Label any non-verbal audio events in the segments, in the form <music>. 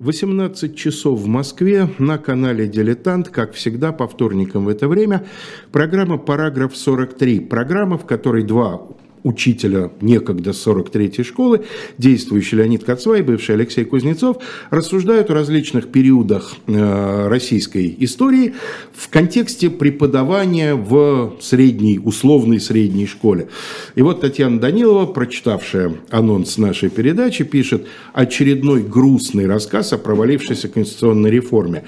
18 часов в Москве на канале «Дилетант», как всегда, по вторникам в это время, программа «Параграф 43». Программа, в которой два учителя некогда 43-й школы, действующий Леонид Кацва и бывший Алексей Кузнецов, рассуждают о различных периодах э, российской истории в контексте преподавания в средней, условной средней школе. И вот Татьяна Данилова, прочитавшая анонс нашей передачи, пишет очередной грустный рассказ о провалившейся конституционной реформе.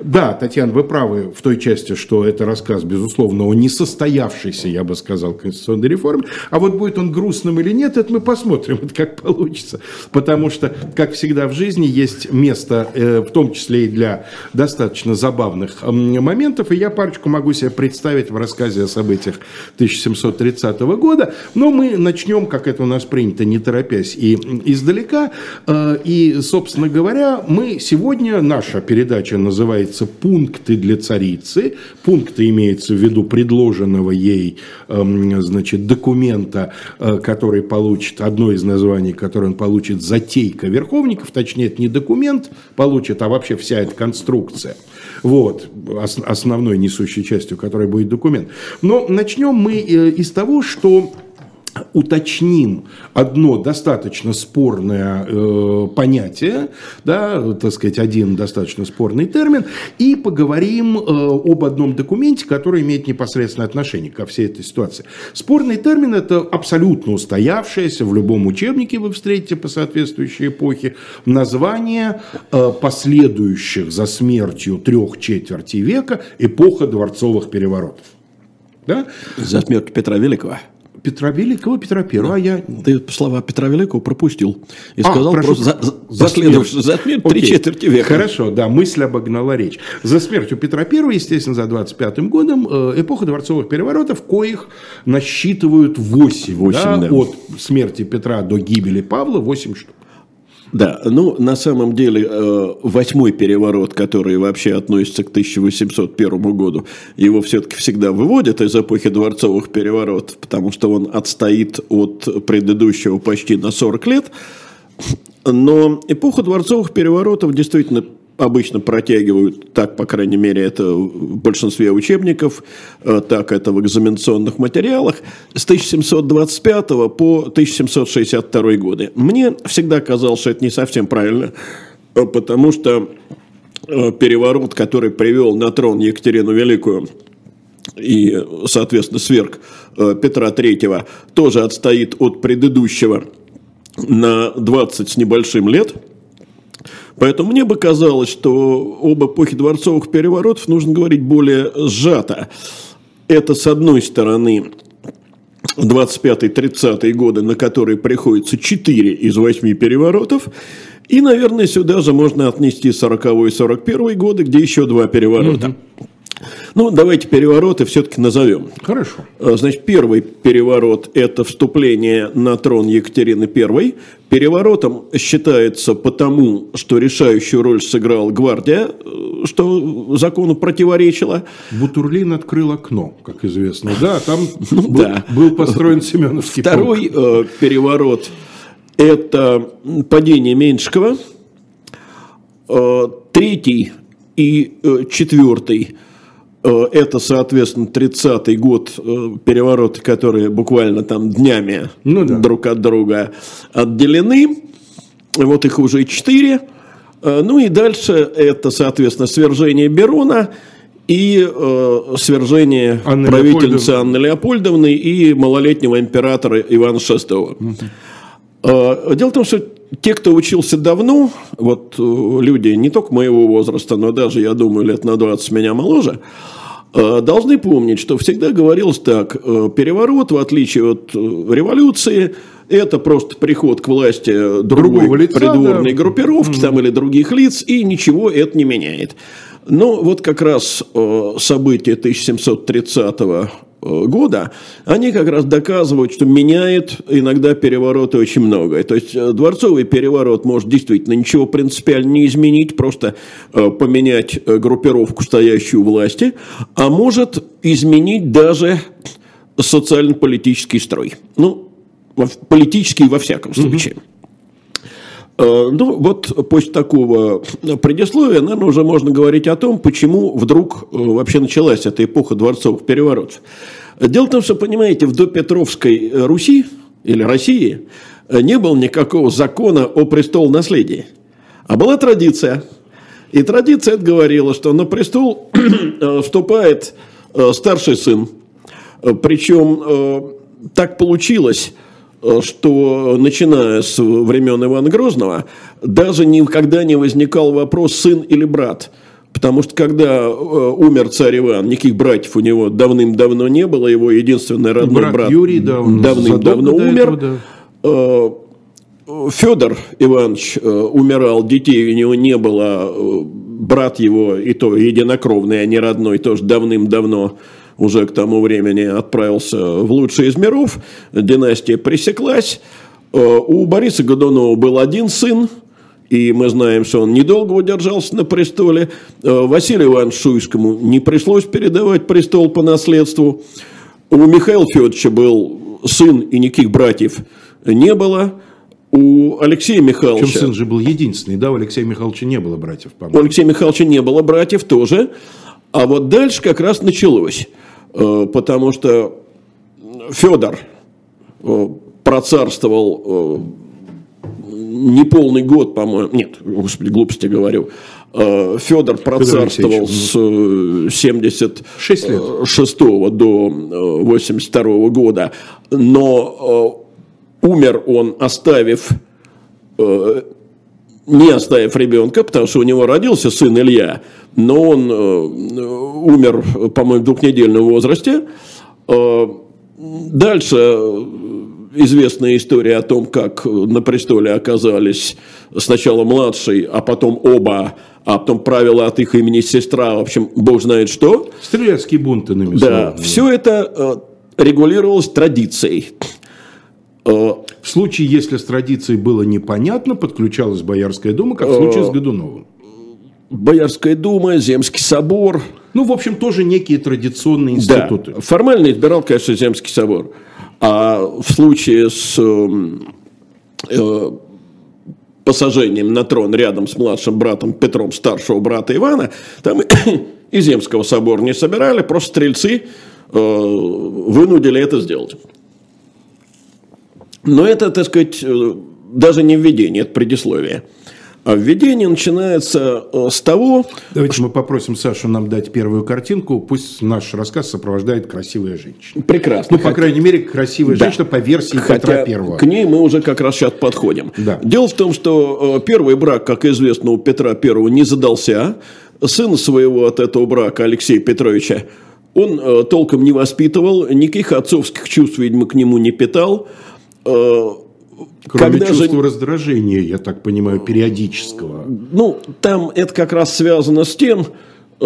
Да, Татьяна, вы правы в той части, что это рассказ, безусловно, о несостоявшейся, я бы сказал, конституционной реформе, а вот будет он грустным или нет, это мы посмотрим, это как получится. Потому что, как всегда в жизни, есть место, э, в том числе и для достаточно забавных моментов. И я парочку могу себе представить в рассказе о событиях 1730 года. Но мы начнем, как это у нас принято, не торопясь и издалека. Э, и, собственно говоря, мы сегодня, наша передача называется «Пункты для царицы». Пункты имеются в виду предложенного ей, значит, документа Э, который получит, одно из названий, которое он получит, затейка верховников, точнее, это не документ получит, а вообще вся эта конструкция. Вот, основной несущей частью, которая будет документ. Но начнем мы э, из того, что уточним одно достаточно спорное э, понятие, да, так сказать, один достаточно спорный термин, и поговорим э, об одном документе, который имеет непосредственное отношение ко всей этой ситуации. Спорный термин – это абсолютно устоявшееся, в любом учебнике вы встретите по соответствующей эпохе, название э, последующих за смертью трех четверти века эпоха дворцовых переворотов. Да? За смерть Петра Великого. Петра Великого, Петра Первого, да. а я... Ты слова Петра Великого пропустил и а, сказал прошу, просто за, за, последовавший за смерть три четверти века. Хорошо, да, мысль обогнала речь. За смертью Петра Первого, естественно, за 25-м годом, э, эпоха дворцовых переворотов, коих насчитывают 8, 8 да, да. от смерти Петра до гибели Павла, 8 штук. Да, ну, на самом деле, э, восьмой переворот, который вообще относится к 1801 году, его все-таки всегда выводят из эпохи дворцовых переворотов, потому что он отстоит от предыдущего почти на 40 лет. Но эпоха дворцовых переворотов действительно обычно протягивают, так, по крайней мере, это в большинстве учебников, э, так это в экзаменационных материалах, с 1725 по 1762 годы. Мне всегда казалось, что это не совсем правильно, э, потому что э, переворот, который привел на трон Екатерину Великую, и, соответственно, сверг Петра Третьего тоже отстоит от предыдущего на 20 с небольшим лет – Поэтому мне бы казалось, что об эпохе дворцовых переворотов нужно говорить более сжато. Это, с одной стороны, 25-30 годы, на которые приходится 4 из 8 переворотов, и, наверное, сюда же можно отнести 40 и 41 годы, где еще два переворота. Угу. Ну, давайте перевороты все-таки назовем. Хорошо. А, значит, первый переворот – это вступление на трон Екатерины I. Переворотом считается потому, что решающую роль сыграл гвардия, э, что закону противоречило. Бутурлин открыл окно, как известно. Да, там <laughs> ну, был, да. был построен Семеновский Второй полк. Э, переворот – это падение Меньшикова. Э, третий и четвертый – это, соответственно, 30-й год э, перевороты, которые буквально там днями ну, да. друг от друга отделены. Вот их уже четыре. Э, ну и дальше это, соответственно, свержение Берона и э, свержение Анны правительницы Леопольдовны. Анны Леопольдовны и малолетнего императора Ивана VI. Угу. Э, дело в том, что те, кто учился давно, вот э, люди не только моего возраста, но даже, я думаю, лет на 20 меня моложе, э, должны помнить, что всегда говорилось так, э, переворот, в отличие от революции, это просто приход к власти другой лица, придворной да. группировки mm-hmm. там, или других лиц, и ничего это не меняет. Но вот как раз события 1730 Э, года, они как раз доказывают, что меняет иногда перевороты очень многое. То есть э, дворцовый переворот может действительно ничего принципиально не изменить, просто э, поменять группировку, стоящую у власти, а может изменить даже социально-политический строй. Ну, политический во всяком случае. Ну, вот после такого предисловия, наверное, уже можно говорить о том, почему вдруг вообще началась эта эпоха дворцовых переворотов. Дело в том, что, понимаете, в допетровской Руси или России не было никакого закона о престол наследии, а была традиция. И традиция это говорила, что на престол <clears throat> вступает старший сын. Причем так получилось, что начиная с времен Ивана Грозного, даже никогда не возникал вопрос сын или брат. Потому что когда э, умер царь Иван, никаких братьев у него давным-давно не было, его единственный родной брат, брат Юрий да, давным-давно умер. Этого, да. Э, Федор Иванович э, умирал, детей у него не было, брат его, и то единокровный, а не родной, тоже давным-давно уже к тому времени отправился в лучший из миров, династия пресеклась. У Бориса Годунова был один сын, и мы знаем, что он недолго удержался на престоле. Э, Василию Ивановичу Шуйскому не пришлось передавать престол по наследству. У Михаила Федоровича был сын и никаких братьев не было. У Алексея Михайловича... Причем сын же был единственный, да? У Алексея Михайловича не было братьев, по-моему. У Алексея Михайловича не было братьев тоже. А вот дальше как раз началось. Э, потому что Федор э, процарствовал неполный год, по-моему, нет, господи, глупости говорю, э, Федор процарствовал с 76 э, лет. до 82 э, года, но умер он, оставив не оставив ребенка, потому что у него родился сын Илья, но он умер, по-моему, в двухнедельном возрасте. Дальше известная история о том, как на престоле оказались сначала младший, а потом оба, а потом правила от их имени сестра, в общем, бог знает что. Стрелецкие бунты, на Да, все это э, регулировалось традицией. В случае, если с традицией было непонятно, подключалась Боярская дума, как в случае с э, Годуновым. Боярская дума, Земский собор. Ну, в общем, тоже некие традиционные институты. Да, формально избирал, конечно, Земский собор. А в случае с эм, э, посажением на трон рядом с младшим братом Петром, старшего брата Ивана, там <coughs> и Земского собора не собирали, просто стрельцы э, вынудили это сделать. Но это, так сказать, э, даже не введение, это предисловие. А введение начинается э, с того... Давайте что... мы попросим Сашу нам дать первую картинку. Пусть наш рассказ сопровождает красивая женщина. Прекрасно. Ну, по крайней мере, красивая да. женщина по версии Хотя Петра Первого. К ней мы уже как раз сейчас подходим. Да. Дело в том, что э, первый брак, как известно, у Петра Первого не задался. Сын своего от этого брака, Алексея Петровича, он толком не воспитывал, никаких отцовских чувств, видимо, к нему не питал Кроме Когда чувства же... раздражения, я так понимаю, периодического. Ну, там это как раз связано с тем,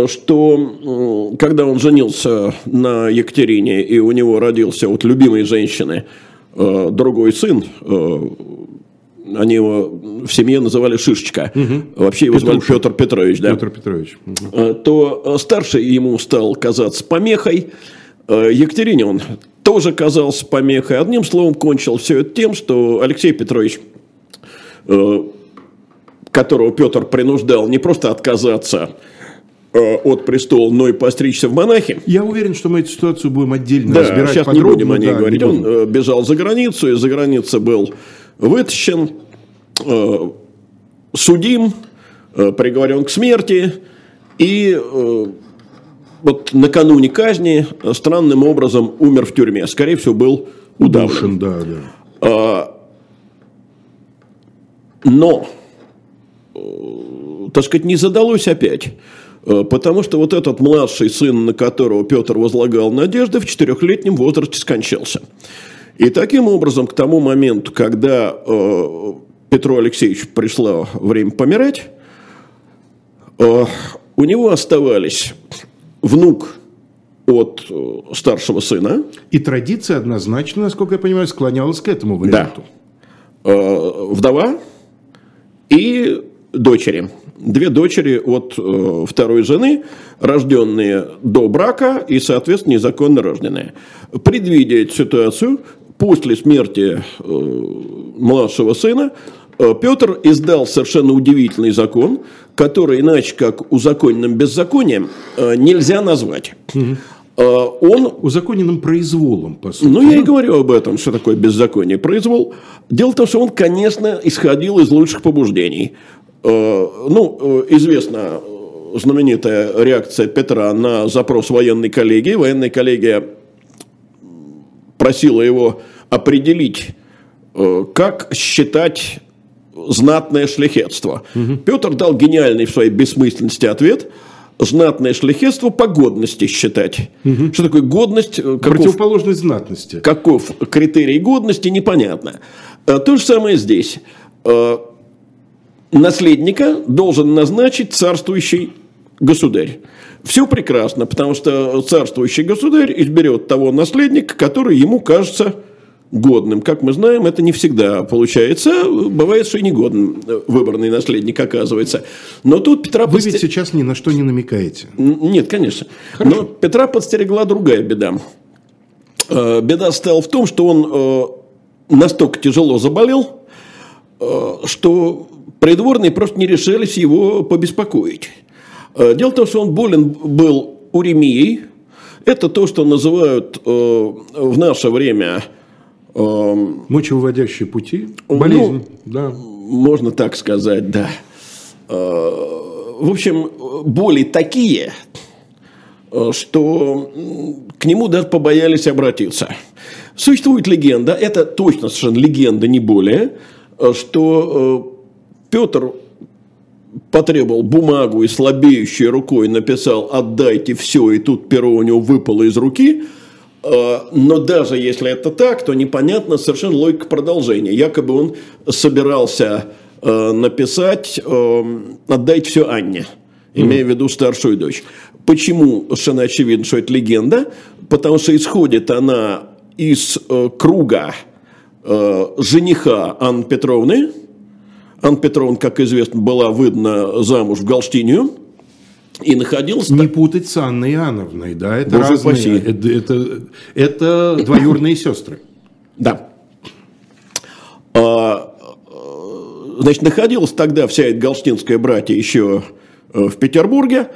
что когда он женился на Екатерине, и у него родился от любимой женщины э, другой сын, э, они его в семье называли Шишечка, угу. вообще его звали Петр Петрович, да? Петр Петрович. Угу. То старший ему стал казаться помехой, Екатерине он тоже казался помехой. Одним словом, кончил все это тем, что Алексей Петрович, э, которого Петр принуждал не просто отказаться э, от престола, но и постричься в монахи. Я уверен, что мы эту ситуацию будем отдельно да, разбирать сейчас подробно. не будем о ней да, говорить. Он э, бежал за границу, и за границей был вытащен, судим, приговорен к смерти, и вот накануне казни странным образом умер в тюрьме. Скорее всего, был удавлен. да, да. А, но, э, так сказать, не задалось опять. Э, потому что вот этот младший сын, на которого Петр возлагал надежды, в четырехлетнем возрасте скончался. И таким образом, к тому моменту, когда э, Петру Алексеевичу пришло время помирать, э, у него оставались внук от э, старшего сына. И традиция однозначно, насколько я понимаю, склонялась к этому варианту. Да. Э, вдова и дочери. Две дочери от э, второй жены, рожденные до брака и, соответственно, незаконно рожденные. Предвидя эту ситуацию, после смерти младшего сына, Петр издал совершенно удивительный закон, который иначе как узаконенным беззаконием э, нельзя назвать. Он... Узаконенным произволом, по сути. Ну, я и говорю об этом, что такое беззаконие, произвол. Дело в том, что он, конечно, исходил из лучших побуждений. Ну, известно, знаменитая реакция Петра на запрос военной коллегии. Военная коллегия просила его определить, э, как считать знатное шляхетство. Угу. Петр дал гениальный в своей бессмысленности ответ – знатное шляхетство по годности считать. Угу. Что такое годность? Каков, Противоположность знатности. Каков критерий годности, непонятно. Э, то же самое здесь. Э, наследника должен назначить царствующий государь. Все прекрасно, потому что царствующий государь изберет того наследника, который ему кажется годным. Как мы знаем, это не всегда получается. Бывает, что и негодным выбранный наследник оказывается. Но тут Петра... Вы ведь сейчас ни на что не намекаете. Нет, конечно. Хорошо. Но Петра подстерегла другая беда. Э, беда стояла в том, что он э, настолько тяжело заболел, э, что придворные просто не решились его побеспокоить. Э, дело в том, что он болен был уремией. Это то, что называют э, в наше время... Э, Мочевыводящие пути? Ну, Болезнь, ну, да. Можно так сказать, да. Э, в общем, боли такие, э, что к нему даже побоялись обратиться. Существует легенда, это точно совершенно легенда, не более, э, что Петр потребовал бумагу и слабеющей рукой написал «отдайте все», и тут перо у него выпало из руки, но даже если это так, то непонятна совершенно логика продолжения. Якобы он собирался э, написать э, «отдайте все Анне», имея в виду старшую дочь. Почему совершенно очевидно, что это легенда? Потому что исходит она из круга жениха Анны Петровны, Анна Петровна, как известно, была выдана замуж в Галштинию и находилась... Не путать с Анной Иоанновной, да, это Боже разные, это, это, это двоюродные сестры. Да. А, значит, находилась тогда вся эта галштинская братья еще э, в Петербурге,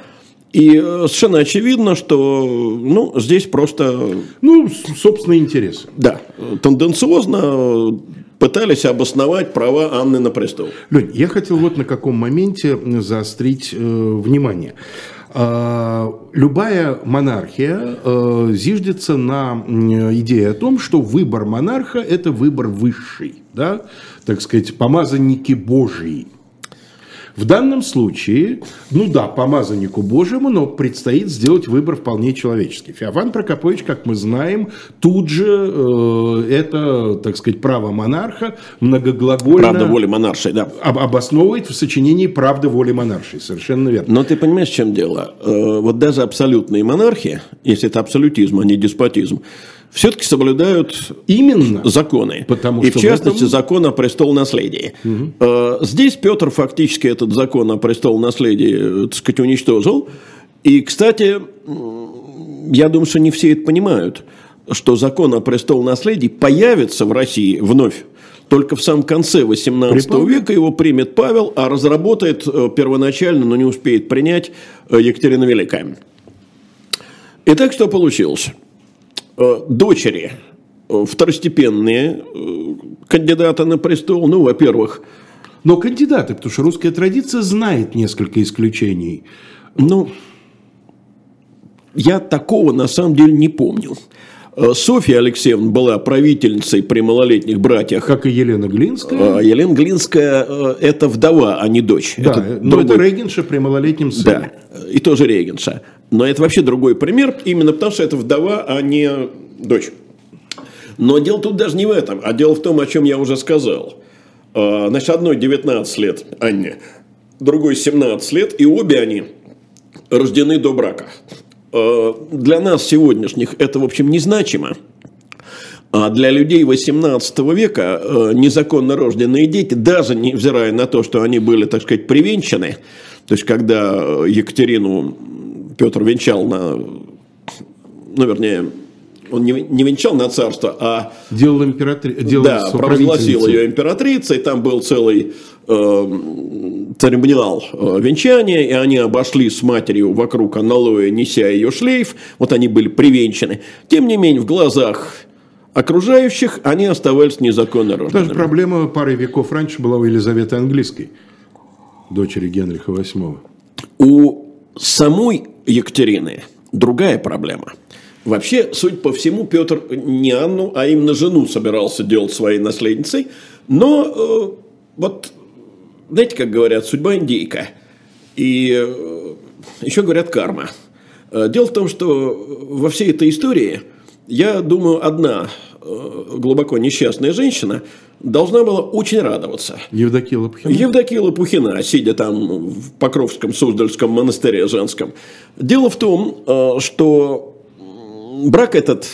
и э, совершенно очевидно, что ну, здесь просто... Ну, собственно, интерес. Да, тенденциозно пытались обосновать права Анны на престол. Лень, я хотел вот на каком моменте заострить э, внимание. Э, любая монархия э, зиждется на идее о том, что выбор монарха – это выбор высший, да? так сказать, помазанники Божьи. В данном случае, ну да, помазаннику Божьему, но предстоит сделать выбор вполне человеческий. Феофан Прокопович, как мы знаем, тут же э, это, так сказать, право монарха многоглагольно... Правда воли монаршей, да. Об, обосновывает в сочинении «Правда воли монаршей». Совершенно верно. Но ты понимаешь, в чем дело? Э, вот даже абсолютные монархии, если это абсолютизм, а не деспотизм, все-таки соблюдают именно законы. Потому и в частности этом... закон о престолонаследии. Угу. Здесь Петр фактически этот закон о престолонаследии, так сказать, уничтожил. И, кстати, я думаю, что не все это понимают, что закон о престолонаследии появится в России вновь. Только в самом конце 18 века его примет Павел, а разработает э, первоначально, но не успеет принять э, Екатерина Великая. Итак, что получилось? Э, дочери э, второстепенные э, кандидаты на престол, ну, во-первых... Но кандидаты, потому что русская традиция знает несколько исключений. Ну, я такого на самом деле не помню. Софья Алексеевна была правительницей при малолетних братьях. Как и Елена Глинская. А Елена Глинская – это вдова, а не дочь. Да, это но другой... это регенша при малолетнем сыне. Да, и тоже регенша. Но это вообще другой пример, именно потому что это вдова, а не дочь. Но дело тут даже не в этом, а дело в том, о чем я уже сказал. Значит, одной 19 лет Анне, другой 17 лет, и обе они рождены до брака. А, для нас сегодняшних это, в общем, незначимо. А для людей 18 века а, незаконно рожденные дети, даже невзирая на то, что они были, так сказать, привенчаны, то есть когда Екатерину Петр венчал на, ну, вернее, он не, не венчал на царство, а делал императри... делал да, провозгласил ее императрицей, там был целый э, церемониал э, венчания, и они обошли с матерью вокруг аналоя, неся ее шлейф, вот они были привенчаны. Тем не менее, в глазах окружающих они оставались незаконно рожденными. Даже проблема пары веков раньше была у Елизаветы Английской, дочери Генриха VIII. У самой Екатерины другая проблема. Вообще, судя по всему, Петр не Анну, а именно жену собирался делать своей наследницей. Но э, вот, знаете, как говорят, судьба индейка. И э, еще говорят карма. Э, дело в том, что во всей этой истории, я думаю, одна э, глубоко несчастная женщина должна была очень радоваться. Евдокия Лопухина? Евдокия Лопухина, сидя там в Покровском Суздальском монастыре женском. Дело в том, э, что брак этот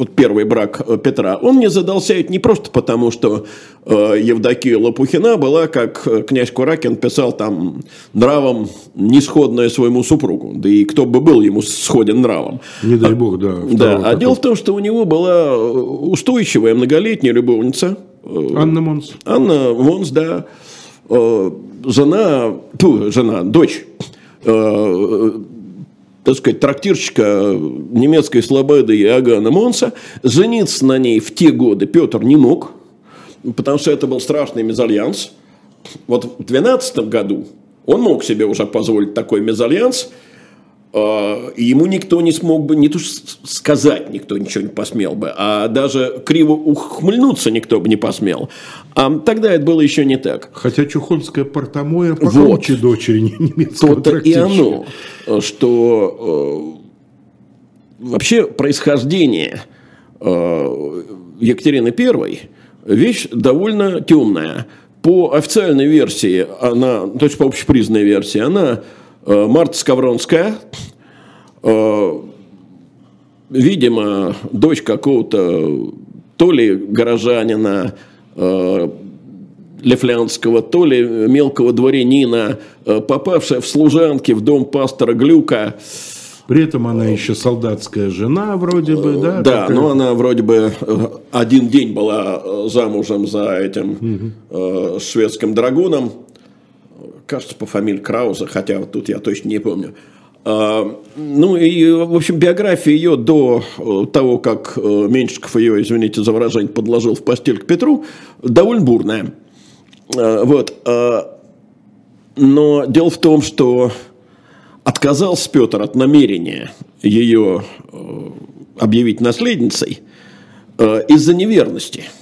вот первый брак э, Петра, он не задался не просто потому, что э, Евдокия Лопухина была, как э, князь Куракин писал там, нравом нисходная своему супругу. Да и кто бы был ему сходен нравом. Не дай бог, да. Да, а дело в том, что у него была устойчивая многолетняя любовница. Анна Монс. Анна Монс, да. Жена, ту, жена, дочь так сказать, трактирщика немецкой слободы Иоганна Монса, жениться на ней в те годы Петр не мог, потому что это был страшный мезальянс. Вот в 12 году он мог себе уже позволить такой мезальянс – ему никто не смог бы, не то сказать никто ничего не посмел бы, а даже криво ухмыльнуться никто бы не посмел. А тогда это было еще не так. Хотя Чухонская портомоя покруче вот. дочери немецкого То-то и оно, что э, вообще происхождение э, Екатерины I вещь довольно темная. По официальной версии, она, то есть по общепризнанной версии, она Марта Скавронская, э, видимо, дочь какого-то то ли горожанина э, Лефлянского, то ли мелкого дворянина, попавшая в служанки в дом пастора Глюка. При этом она еще солдатская жена вроде бы, да? Да, такая... но она вроде бы один день была замужем за этим угу. шведским драгуном кажется, по фамилии Крауза, хотя вот тут я точно не помню. А, ну и, в общем, биография ее до э, того, как э, Меньшиков ее, извините за выражение, подложил в постель к Петру, довольно бурная. А, вот. А, но дело в том, что отказался Петр от намерения ее э, объявить наследницей из-за неверности –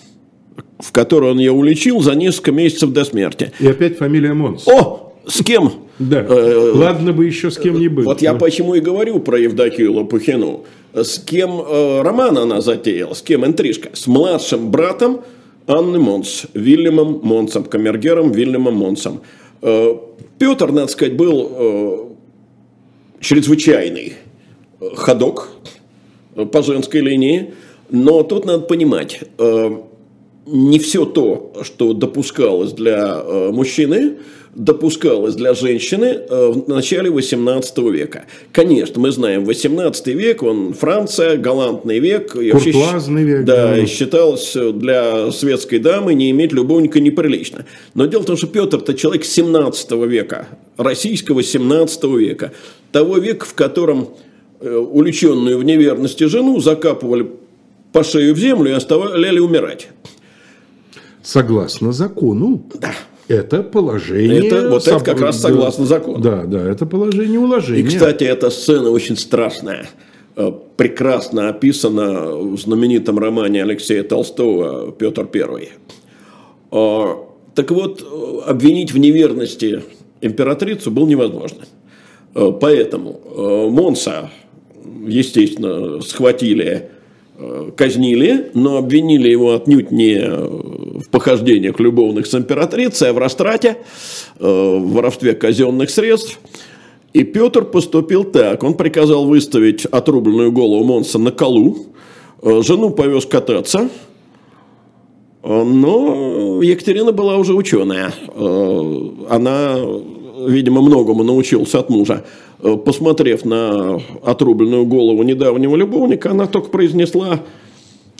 в которую он ее уличил за несколько месяцев до смерти. И опять фамилия Монс. О, с кем? Да. Э, Ладно бы еще с кем-нибудь. Вот я почему и говорю про Евдокию Лопухину. С кем э, роман она затеяла, с кем интрижка? С младшим братом Анны Монс, Вильямом Монсом, камергером Вильямом Монсом. Э, Петр, надо сказать, был э, чрезвычайный ходок по женской линии. Но тут надо понимать, э, не все то, что допускалось для э, мужчины, допускалось для женщины э, в начале 18 века. Конечно, мы знаем, 18 век, он Франция, галантный век. Куртуазный век. Да, да. считалось для светской дамы не иметь любовника неприлично. Но дело в том, что Петр это человек 17 века, российского 17 века. Того века, в котором э, уличенную в неверности жену закапывали по шею в землю и оставляли умирать согласно закону. Да. Это положение... Это, вот это как раз согласно закону. Да, да, это положение уложения. И, кстати, эта сцена очень страшная. Э, прекрасно описана в знаменитом романе Алексея Толстого «Петр I». Э, так вот, обвинить в неверности императрицу было невозможно. Э, поэтому Монса, естественно, схватили казнили, но обвинили его отнюдь не в похождениях любовных с императрицей, а в растрате, э, в воровстве казенных средств. И Петр поступил так. Он приказал выставить отрубленную голову Монса на колу. Э, жену повез кататься. Э, но Екатерина была уже ученая. Она видимо, многому научился от мужа. Посмотрев на отрубленную голову недавнего любовника, она только произнесла,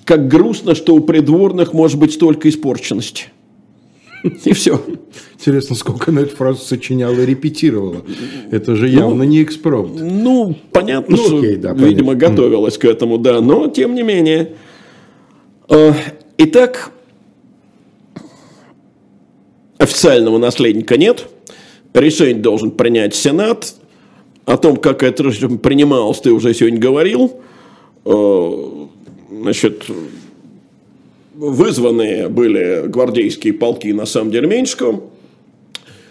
как грустно, что у придворных может быть столько испорченности. И все. Интересно, сколько она эту фразу сочиняла и репетировала. Это же явно ну, не экспромт. Ну, понятно, ну, что, окей, да, видимо, понятно. готовилась к этому, да. Но, тем не менее. Э, итак, официального наследника нет. Решение должен принять Сенат. О том, как это принималось, ты уже сегодня говорил. Значит, вызванные были гвардейские полки, на самом деле, Меньшиком.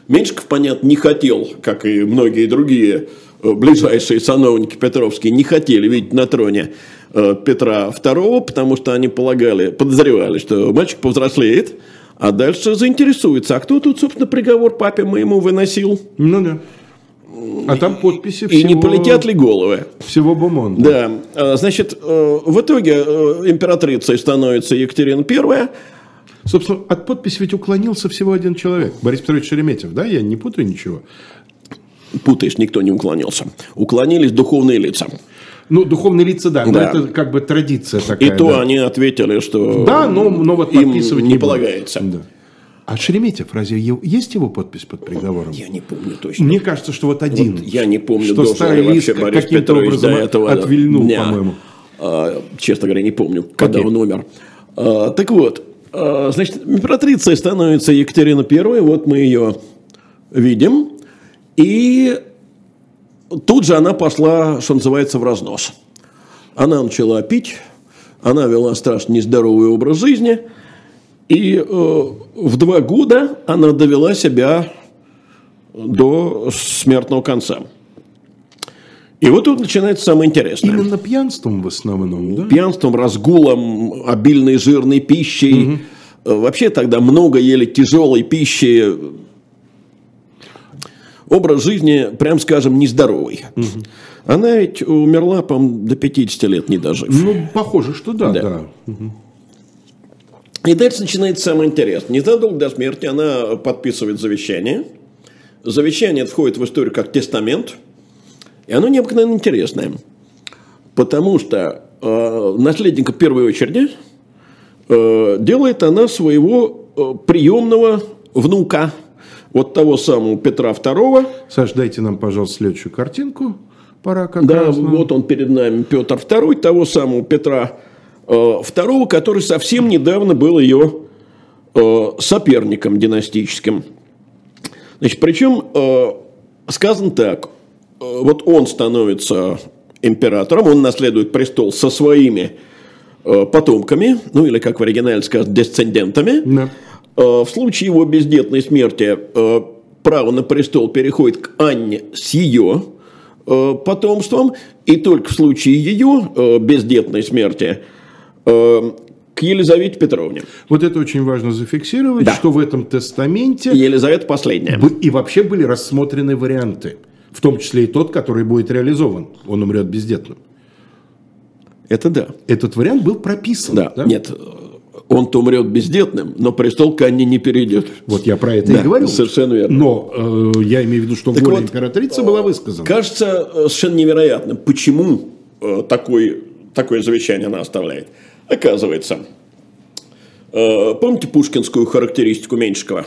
Меньшиков, понятно, не хотел, как и многие другие э, ближайшие сановники Петровские, не хотели видеть на троне э, Петра II, потому что они полагали, подозревали, что мальчик повзрослеет, а дальше заинтересуется, а кто тут, собственно, приговор папе моему выносил? Ну да. А там подписи всего... И не полетят ли головы? Всего Бумонда. Да. А, значит, э, в итоге э, императрицей становится Екатерина I. Собственно, от подписи ведь уклонился всего один человек. Борис Петрович Шереметьев, да? Я не путаю ничего. Путаешь, никто не уклонился. Уклонились духовные лица. Ну, духовные лица, да, да. но это как бы традиция такая. И то да. они ответили, что да, но, но вот подписывать им не, не полагается. Да. А Шереметьев, разве есть его подпись под приговором? Я не помню точно. Мне кажется, что вот один. Вот я не помню, что старый лист каким-то образом до этого, отвильнул, да. по-моему. А, честно говоря, не помню, когда okay. он умер. А, так вот, а, значит, императрицей становится Екатерина I, вот мы ее видим. И тут же она пошла, что называется, в разнос. Она начала пить, она вела страшно нездоровый образ жизни – и э, в два года она довела себя до смертного конца. И вот тут начинается самое интересное. Именно пьянством в основном, да? Пьянством, разгулом, обильной жирной пищей. Угу. Вообще тогда много ели тяжелой пищи. Образ жизни, прям скажем, нездоровый. Угу. Она ведь умерла, по-моему, до 50 лет не дожив. Ну, похоже, что да, да. да. Угу. И дальше начинается самое интересное. Незадолго до смерти она подписывает завещание. Завещание входит в историю как тестамент. И оно необыкновенно интересное. Потому что э, наследника в первой очереди э, делает она своего э, приемного внука, вот того самого Петра II. Саш, дайте нам, пожалуйста, следующую картинку. Пора как да, раз. вот он перед нами, Петр II, того самого Петра второго, который совсем недавно был ее э, соперником династическим. Значит, причем э, сказано так, вот он становится императором, он наследует престол со своими потомками, ну или, как в оригинале сказано, десцендентами. Да. В случае его бездетной смерти право на престол переходит к Анне с ее потомством, и только в случае ее бездетной смерти – к Елизавете Петровне. Вот это очень важно зафиксировать, да. что в этом тестаменте... Елизавета последняя. И вообще были рассмотрены варианты. В том числе и тот, который будет реализован. Он умрет бездетным. Это да. Этот вариант был прописан. Да. да? Нет, он-то умрет бездетным, но престол к Анне не перейдет. Вот я про это да, и говорил. Совершенно верно. Но э, я имею в виду, что так воля вот, императрицы была высказана. Кажется э, совершенно невероятно, почему э, такой, такое завещание она оставляет. Оказывается, э, помните пушкинскую характеристику Меньшикова?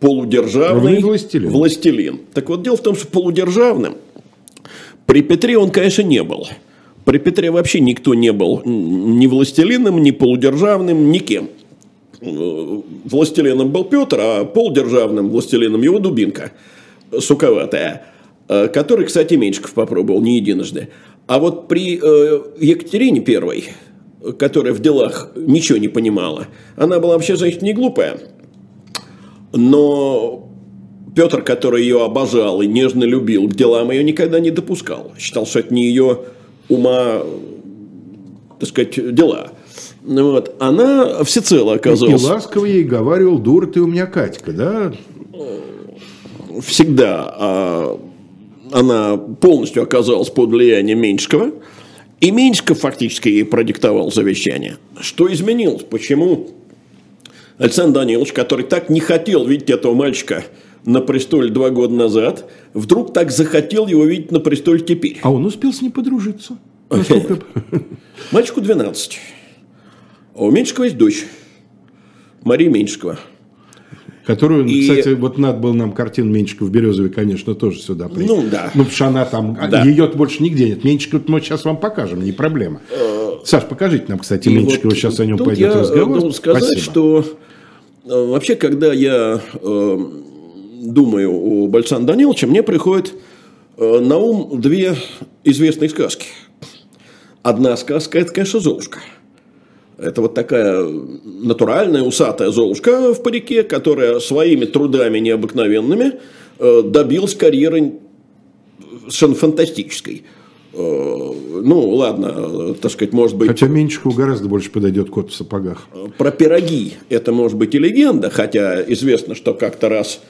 Полудержавный властелин. властелин. Так вот, дело в том, что полудержавным при Петре он, конечно, не был. При Петре вообще никто не был ни властелином, ни полудержавным, никем. Э, властелином был Петр, а полудержавным властелином его дубинка суковатая, э, который, кстати, Меньшиков попробовал не единожды. А вот при Екатерине Первой которая в делах ничего не понимала, она была вообще женщина не глупая. Но Петр, который ее обожал и нежно любил, к делам ее никогда не допускал. Считал, что это не ее ума, так сказать, дела. Вот. Она всецело оказалась... И ласково ей говорил, дура ты у меня Катька, да? Всегда а, она полностью оказалась под влиянием Меньшикова. И Меньшиков фактически ей продиктовал завещание. Что изменилось? Почему Александр Данилович, который так не хотел видеть этого мальчика на престоле два года назад, вдруг так захотел его видеть на престоле теперь. А он успел с ним подружиться. Мальчику 12. А у Меньшикова есть дочь. Мария Меньшикова. Которую, и... кстати, вот надо было нам картину в Березове, конечно, тоже сюда прийти. Ну, да. Ну, потому что она там, да. ее больше нигде нет. Меньшикова мы сейчас вам покажем, не проблема. Э, Саш, покажите нам, кстати, Меньшикова, вот сейчас о нем пойдет я разговор. я сказать, Спасибо. что э, вообще, когда я э, думаю о Бальсан Даниловиче, мне приходит э, на ум две известные сказки. Одна сказка – это, конечно, «Золушка». Это вот такая натуральная усатая золушка в парике, которая своими трудами необыкновенными э, добилась карьеры совершенно фантастической. Э, ну, ладно, так сказать, может быть... Хотя Меньшикову гораздо больше подойдет кот в сапогах. Про пироги это может быть и легенда, хотя известно, что как-то раз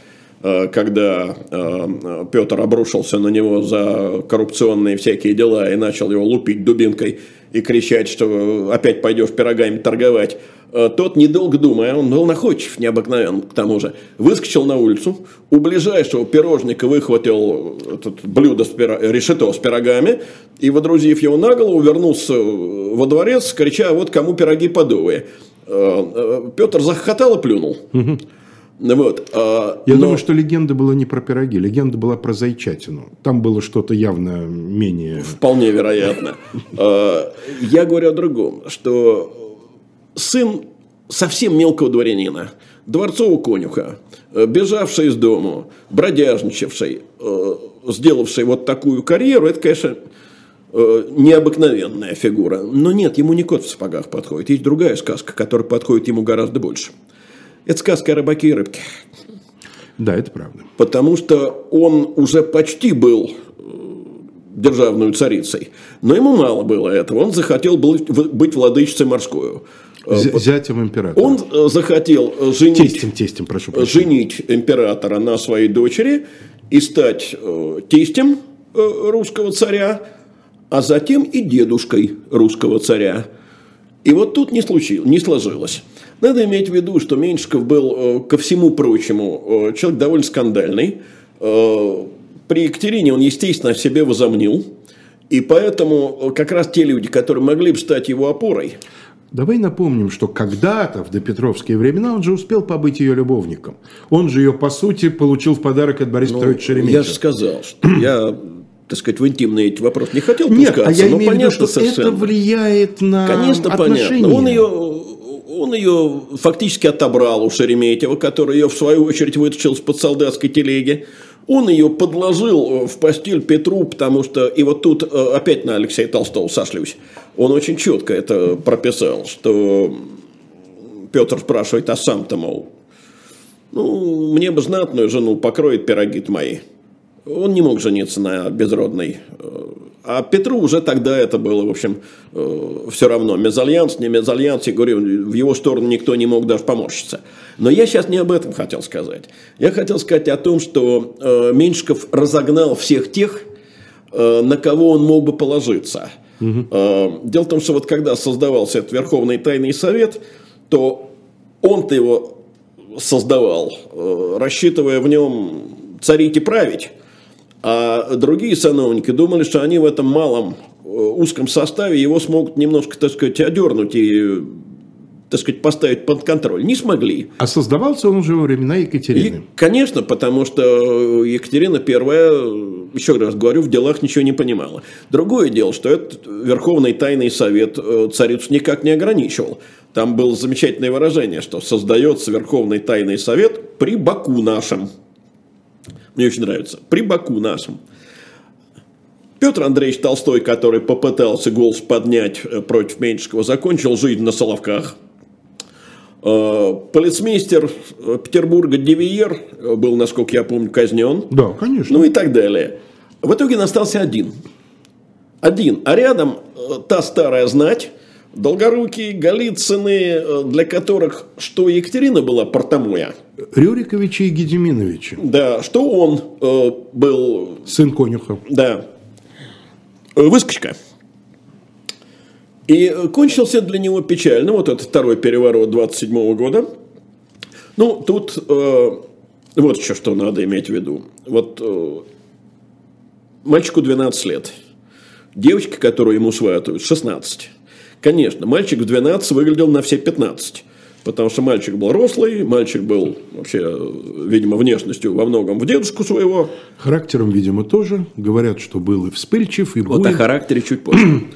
Э, когда э, Петр обрушился на него за коррупционные всякие дела и начал его лупить дубинкой и кричать, что опять пойдешь пирогами торговать, э, тот, недолго думая, он был находчив необыкновен к тому же, выскочил на улицу, у ближайшего пирожника выхватил этот блюдо с пиро... решето с пирогами и, водрузив его на голову, вернулся во дворец, крича, вот кому пироги подовые. Петр захохотал и плюнул. Угу. Вот, а, Я но... думаю, что легенда была не про пироги, легенда была про зайчатину. Там было что-то явно менее... Вполне вероятно. <laughs> А, я говорю о другом, что сын совсем мелкого дворянина, дворцового конюха, бежавший из дому, бродяжничавший, а, сделавший вот такую карьеру, это, конечно, необыкновенная фигура. Но нет, ему не кот в сапогах подходит. Есть другая сказка, которая подходит ему гораздо больше – это сказка о рыбаке и рыбке. Да, это правда. Потому что он уже почти был э, державной царицей. Но ему мало было этого. Он захотел быть владычицей морской. Э, зятем императора. Он э, захотел женить, тестем, тестем, прошу женить императора на своей дочери и стать тестем русского царя, а затем и дедушкой русского царя. И вот тут не, случилось, не сложилось. Надо иметь в виду, что Меньшиков был, э, ко всему прочему, э, человек довольно скандальный. Э, при Екатерине он, естественно, о себе возомнил. И поэтому как раз те люди, которые могли бы стать его опорой, Давай напомним, что когда-то, в допетровские времена, он же успел побыть ее любовником. Он же ее, по сути, получил в подарок от Бориса ну, Петровича Шереметьева. Я же сказал, что <clears throat> я так сказать, в интимные эти вопросы не хотел Нет, пускаться, а я но имею понятно в виду, что совершенно. это влияет на Конечно, отношения. понятно. Он ее он ее фактически отобрал у Шереметьева, который ее в свою очередь вытащил из-под солдатской телеги. Он ее подложил э, в постель Петру, потому что, и вот тут э, опять на Алексея Толстого сошлюсь, он очень четко это прописал, что Петр спрашивает, а сам-то, мол, ну, мне бы знатную жену покроет пироги мои. Он не мог жениться на безродной э, а Петру уже тогда это было, в общем, э, все равно. Мезальянс, не мезальянс, я говорю, в его сторону никто не мог даже поморщиться. Но я сейчас не об этом хотел сказать. Я хотел сказать о том, что э, Меньшиков разогнал всех тех, на кого он мог бы положиться. Угу. Дело в том, что вот когда создавался этот Верховный Тайный Совет, то он-то его создавал, рассчитывая в нем царить и править. А другие сановники думали, что они в этом малом э, узком составе его смогут немножко, так сказать, одернуть и так сказать, поставить под контроль. Не смогли. А создавался он уже во времена Екатерины? И, конечно, потому что Екатерина первая, еще раз говорю, в делах ничего не понимала. Другое дело, что этот Верховный Тайный Совет э, царицу никак не ограничивал. Там было замечательное выражение, что создается Верховный Тайный Совет при Баку нашем. Мне очень нравится. При Баку нашем. Петр Андреевич Толстой, который попытался голос поднять э, против Меньшикова, закончил жизнь на Соловках. Э, полицмейстер э, Петербурга Девиер был, насколько я помню, казнен. Да, конечно. Ну и так далее. В итоге он остался один. Один. А рядом та старая знать, Долгорукие, Голицыны, для которых что Екатерина была портомоя – Рюриковича и Гедеминовича. Да, что он э, был... Сын конюха. Да. Э, выскочка. И кончился для него печально, вот этот второй переворот 27 года. Ну, тут э, вот еще что надо иметь в виду. Вот э, мальчику 12 лет, девочке, которую ему сватают, 16. Конечно, мальчик в 12 выглядел на все 15. Потому что мальчик был рослый, мальчик был вообще, видимо, внешностью во многом в дедушку своего. Характером, видимо, тоже. Говорят, что был и вспыльчив, и Вот о характере чуть позже. <clears throat>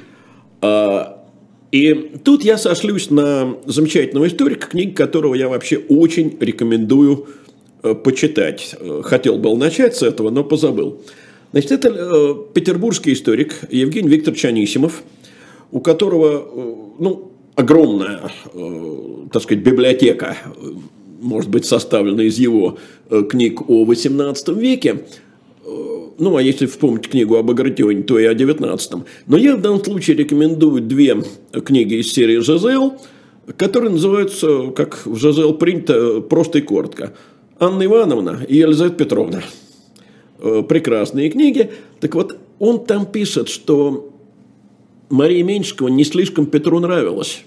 А, и тут я сошлюсь на замечательного историка, книги которого я вообще очень рекомендую э, почитать. Э, хотел был начать с этого, но позабыл. Значит, это э, петербургский историк Евгений Викторович Анисимов, у которого, ну, огромная, э, так сказать, библиотека, э, может быть, составлена из его э, книг о XVIII веке, ну, а если вспомнить книгу об Агратионе, то и о XIX. Но я в данном случае рекомендую две книги из серии «ЖЗЛ», которые называются, как в ЖЗЛ принято, просто и коротко. Анна Ивановна и Елизавета Петровна. Прекрасные книги. Так вот, он там пишет, что Мария Меньшикова не слишком Петру нравилась.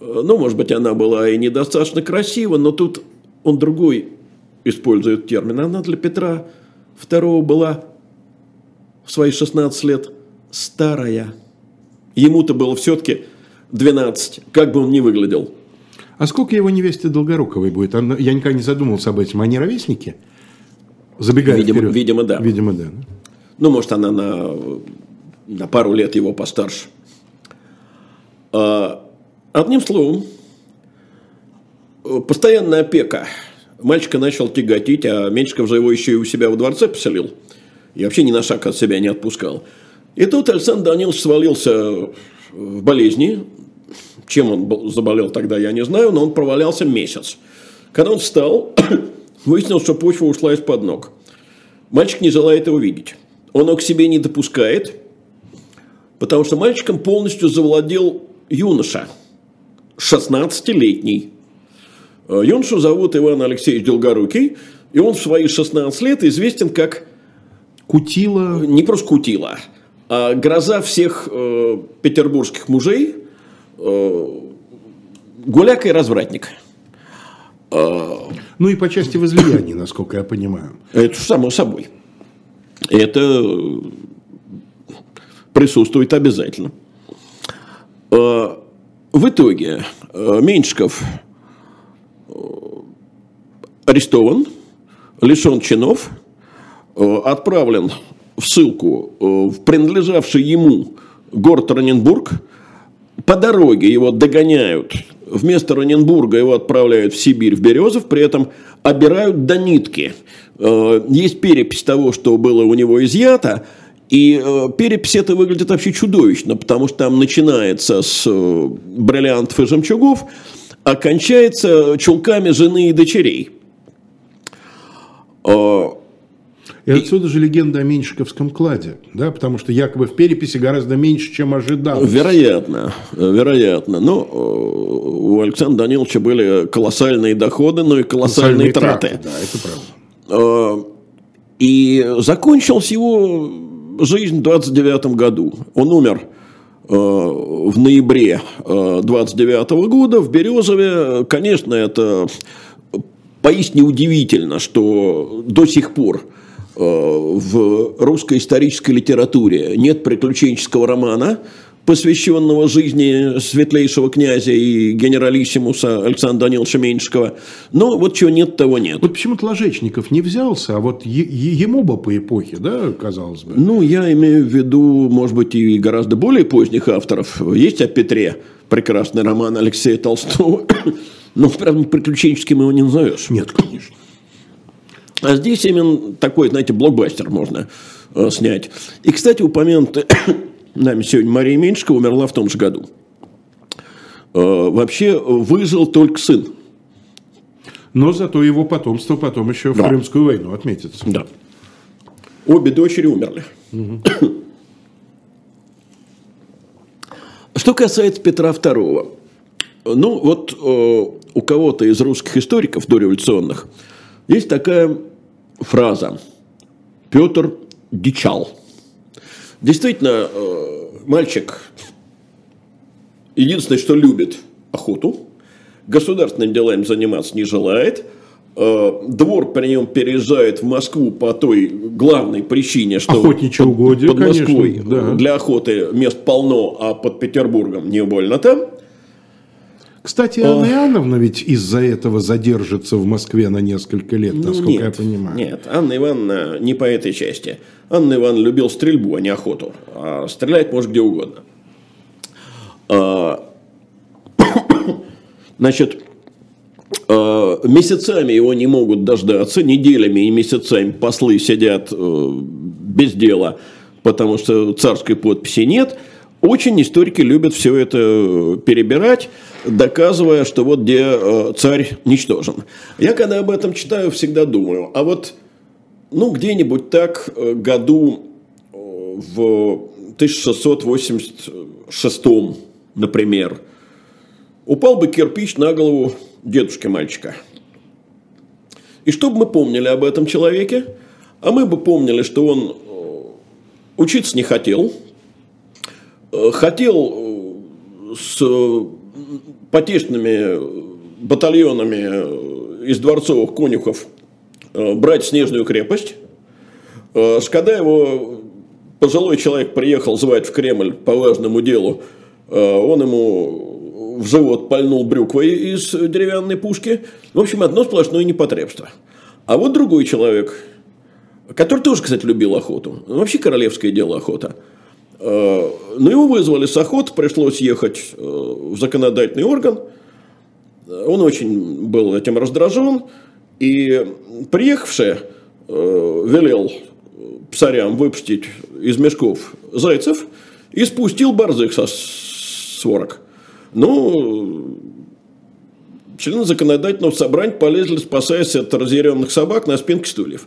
Ну, может быть, она была и недостаточно красива, но тут он другой использует термин. Она для Петра II была в свои 16 лет старая. Ему-то было все-таки 12, как бы он ни выглядел. А сколько его невесте Долгоруковой будет? Я никогда не задумывался об этом. Они ровесники? Забегая видимо, вперед. Видимо, да. Видимо, да. Ну, может, она на, на пару лет его постарше. А, Одним словом, постоянная опека. Мальчика начал тяготить, а Меньшиков же его еще и у себя во дворце поселил. И вообще ни на шаг от себя не отпускал. И тут Александр Данилович свалился в болезни. Чем он заболел тогда, я не знаю, но он провалялся месяц. Когда он встал, <coughs> выяснилось, что почва ушла из-под ног. Мальчик не желает его видеть. Он его к себе не допускает, потому что мальчиком полностью завладел юноша – 16-летний. Э, юношу зовут Иван Алексеевич Долгорукий, и он в свои 16 лет известен как... Кутила. Не просто Кутила, а гроза всех э, петербургских мужей, э, гуляка и развратник. Э, ну и по части возлияний, насколько я понимаю. Это само собой. Это э, присутствует обязательно. Э, в итоге э, Меньшиков э, арестован, лишен чинов, отправлен в ссылку в принадлежавший ему город Раненбург. По дороге его догоняют. Вместо Раненбурга его отправляют в Сибирь, в Березов, при этом обирают до нитки. Есть перепись того, что было у него изъято, и э, перепись это выглядит вообще чудовищно, потому что там начинается с э, бриллиантов и жемчугов, а кончается чулками жены и дочерей. Э, и отсюда же легенда о Меньшиковском кладе, да, потому что якобы в переписи гораздо меньше, чем ожидалось. Вероятно, вероятно. Но э, у Александра Даниловича были колоссальные доходы, но и колоссальные, колоссальные траты. траты. Да, это правда. Э, и закончился его жизнь в 29 году. Он умер э, в ноябре 29 э, года в Березове. Конечно, это поистине удивительно, что до сих пор э, в русской исторической литературе нет приключенческого романа, посвященного жизни светлейшего князя и генералиссимуса Александра Даниловича Меньшикова. Но вот чего нет, того нет. Вот почему-то Ложечников не взялся, а вот ему бы по эпохе, да, казалось бы. Ну, я имею в виду, может быть, и гораздо более поздних авторов. Есть о Петре прекрасный роман Алексея Толстого. <coughs> Но, правда, приключенческим его не назовешь. Нет, конечно. А здесь именно такой, знаете, блокбастер можно э, снять. И, кстати, упомянутый нами сегодня Мария Меньшикова умерла в том же году. Э, вообще выжил только сын. Но зато его потомство потом еще в да. Крымскую войну отметится. Да. Обе дочери умерли. Угу. Что касается Петра II. Ну, вот э, у кого-то из русских историков дореволюционных есть такая фраза. Петр дичал. Действительно, э, мальчик единственное, что любит охоту, государственными делами заниматься не желает, Э, двор при нем переезжает в Москву по той главной причине, что Охотничье угодье, под Москвой конечно, да. для охоты мест полно, а под Петербургом не больно там. Кстати, Анна Иоанновна ведь из-за этого задержится в Москве на несколько лет, насколько Ну, нет, я понимаю. Нет, Анна Ивановна не по этой части. Анна Ивановна любил стрельбу, а не охоту. А стрелять может где угодно. А, <coughs> Значит, а, месяцами его не могут дождаться, неделями и месяцами послы сидят э, без дела, потому что царской подписи нет. Очень историки любят все это перебирать, доказывая, что вот где э, царь ничтожен. Я когда об этом читаю, всегда думаю, а вот ну, где-нибудь так э, году э, в 1686, например, упал бы кирпич на голову дедушки мальчика. И что бы мы помнили об этом человеке? А мы бы помнили, что он э, учиться не хотел, хотел с потешными батальонами из дворцовых конюхов брать снежную крепость. Э, Когда его пожилой человек приехал звать в Кремль по важному делу, э, он ему в живот пальнул брюквой из деревянной пушки. В общем, одно сплошное непотребство. А вот другой человек, который тоже, кстати, любил охоту. Вообще королевское дело охота. Э, Но его вызвали с охоты, пришлось ехать э, в законодательный орган. Он очень был этим раздражен. И приехавший э, велел псарям выпустить из мешков зайцев и спустил борзых со сворок. Ну, члены законодательного собрания полезли, спасаясь от разъяренных собак на спинке стульев.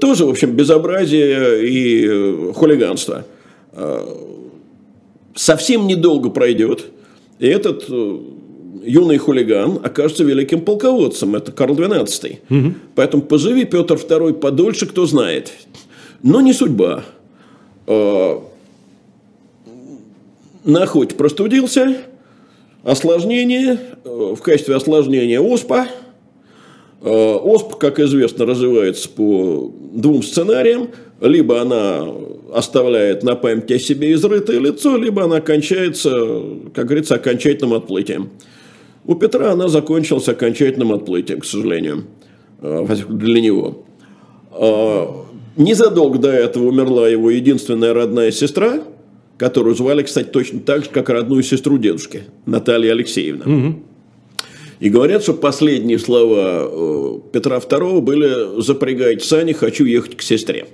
Тоже, в общем, безобразие и э, хулиганство. Э, Совсем недолго пройдет, и этот э, юный хулиган окажется великим полководцем. Это Карл XII. Поэтому поживи Петр II подольше, кто знает. Но не судьба. Э, На охоте простудился, осложнение, э, в качестве осложнения оспа. Э, Оспа, как известно, развивается по двум сценариям. Либо она оставляет на память о себе изрытое лицо, либо она кончается, как говорится, окончательным отплытием. У Петра она закончилась окончательным отплытием, к сожалению, э, для него. Э, Незадолго до этого умерла его единственная родная сестра, которую звали, кстати, точно так же, как родную сестру дедушки, Наталья Алексеевна. И говорят, что последние слова э, Петра II были «запрягайте сани, хочу ехать к сестре».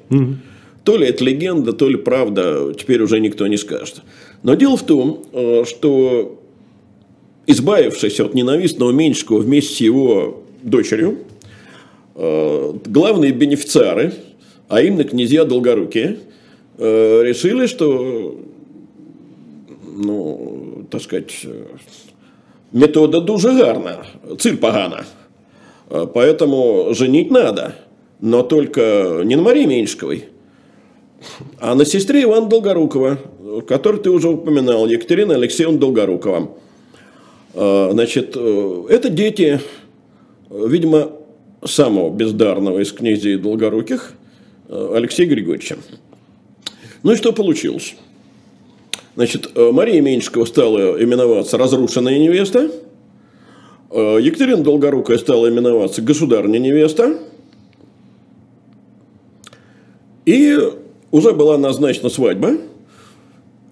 То ли это легенда, то ли правда, теперь уже никто не скажет. Но дело в том, что избавившись от ненавистного Меньшикова вместе с его дочерью, э, главные бенефициары, а именно князья Долгорукие, э, решили, что, ну, так сказать, э, метода дуже гарна, ціль погана. Поэтому женить надо, но только не на Марии Меньшиковой, а на сестре Ивана Долгорукова, которую ты уже упоминал, Екатерина Алексеевна Долгорукова. Э, Значит, э, это дети, э, видимо, самого бездарного из князей Долгоруких, э, Алексея Григорьевича. Ну и что получилось? Значит, Мария Меньшикова стала именоваться «разрушенная невеста», Екатерина Долгорукая стала именоваться «государня невеста», и уже была назначена свадьба,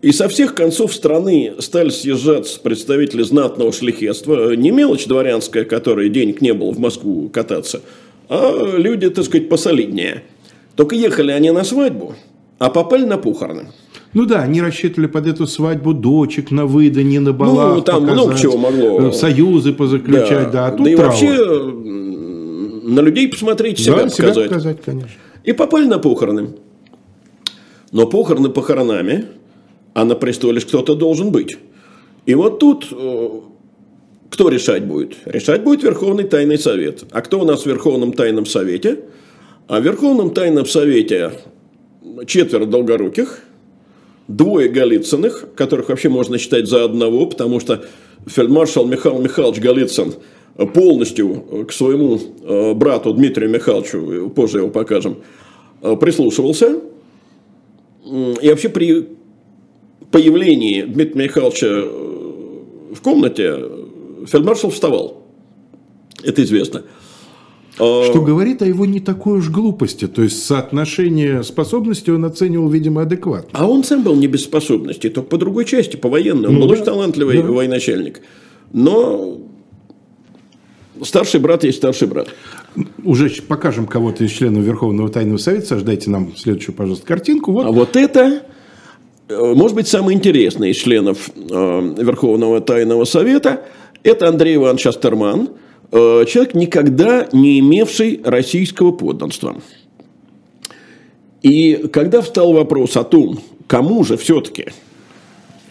и со всех концов страны стали съезжаться представители знатного шляхетства. Не мелочь дворянская, которой денег не было в Москву кататься, а люди, так сказать, посолиднее. Только ехали они на свадьбу, а попали на похороны. Ну да, они рассчитывали под эту свадьбу дочек на выданье, на балах Ну, там показать, много чего могло. э, Союзы позаключать, да. а тут и траур. вообще на людей посмотреть, себя да, себя показать. показать, конечно. И попали на похороны. Но похороны похоронами, а на престоле кто-то должен быть. И вот тут э, кто решать будет? Решать будет Верховный Тайный Совет. А кто у нас в Верховном Тайном Совете? А в Верховном Тайном Совете четверо долгоруких, двое Голицыных, которых вообще можно считать за одного, потому что фельдмаршал Михаил Михайлович Голицын полностью к своему брату Дмитрию Михайловичу, позже его покажем, прислушивался. И вообще при появлении Дмитрия Михайловича в комнате фельдмаршал вставал. Это известно. Что говорит о его не такой уж глупости. То есть соотношение способностей он оценивал, видимо, адекватно. А он сам был не без способностей, только по другой части, по военной. Он ну, был да, очень талантливый да. военачальник. Но старший брат есть старший брат. Уже покажем кого-то из членов Верховного Тайного Совета. Сождайте нам следующую, пожалуйста, картинку. Вот. А вот это, э, может быть, самый интересный из членов э, Верховного Тайного Совета. Это Андрей Иванович Астерман – Э, человек, никогда не имевший российского подданства. И когда встал вопрос о том, кому же все-таки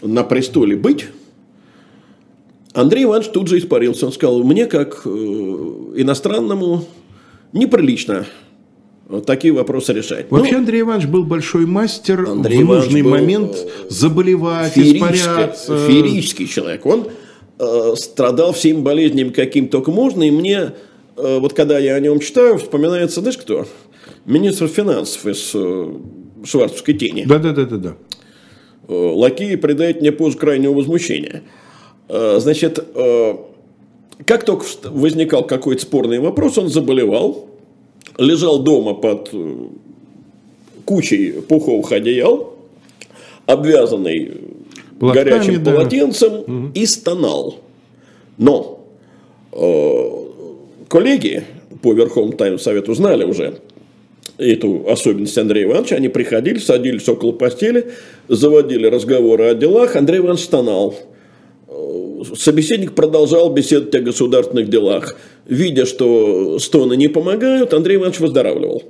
на престоле быть, Андрей Иванович тут же испарился. Он сказал, мне как э, иностранному неприлично такие вопросы решать. Вообще ну, Андрей Иванович был большой мастер Андрей в нужный момент заболевать, испаряться. Феерический человек. Он Э, страдал всеми болезнями, каким только можно, и мне, э, вот когда я о нем читаю, вспоминается, знаешь кто? Министр финансов из э, Шварцевской тени. Да-да-да-да. Лакеи придает мне позу крайнего возмущения. Значит, как только возникал какой-то спорный вопрос, он заболевал, лежал дома под кучей пуховых одеял, обвязанный Платками, горячим да. полотенцем угу. и стонал. Но э, коллеги по Верховному Тайному Совету знали уже эту особенность Андрея Ивановича. Они приходили, садились около постели, заводили разговоры о делах. Андрей Иванович стонал. Э, собеседник продолжал беседовать о государственных делах. Видя, что стоны не помогают, Андрей Иванович выздоравливал.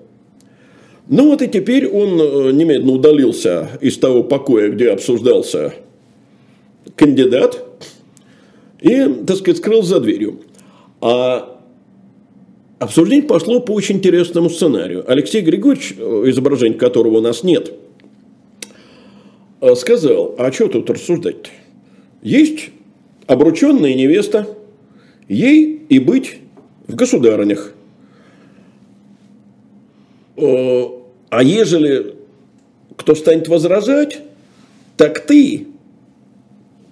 Ну вот и теперь он э, немедленно удалился из того покоя, где обсуждался кандидат и, так сказать, скрыл за дверью. А обсуждение пошло по очень интересному сценарию. Алексей Григорьевич, изображение которого у нас нет, сказал, а что тут рассуждать-то? Есть обрученная невеста, ей и быть в государынях. А ежели кто станет возражать, так ты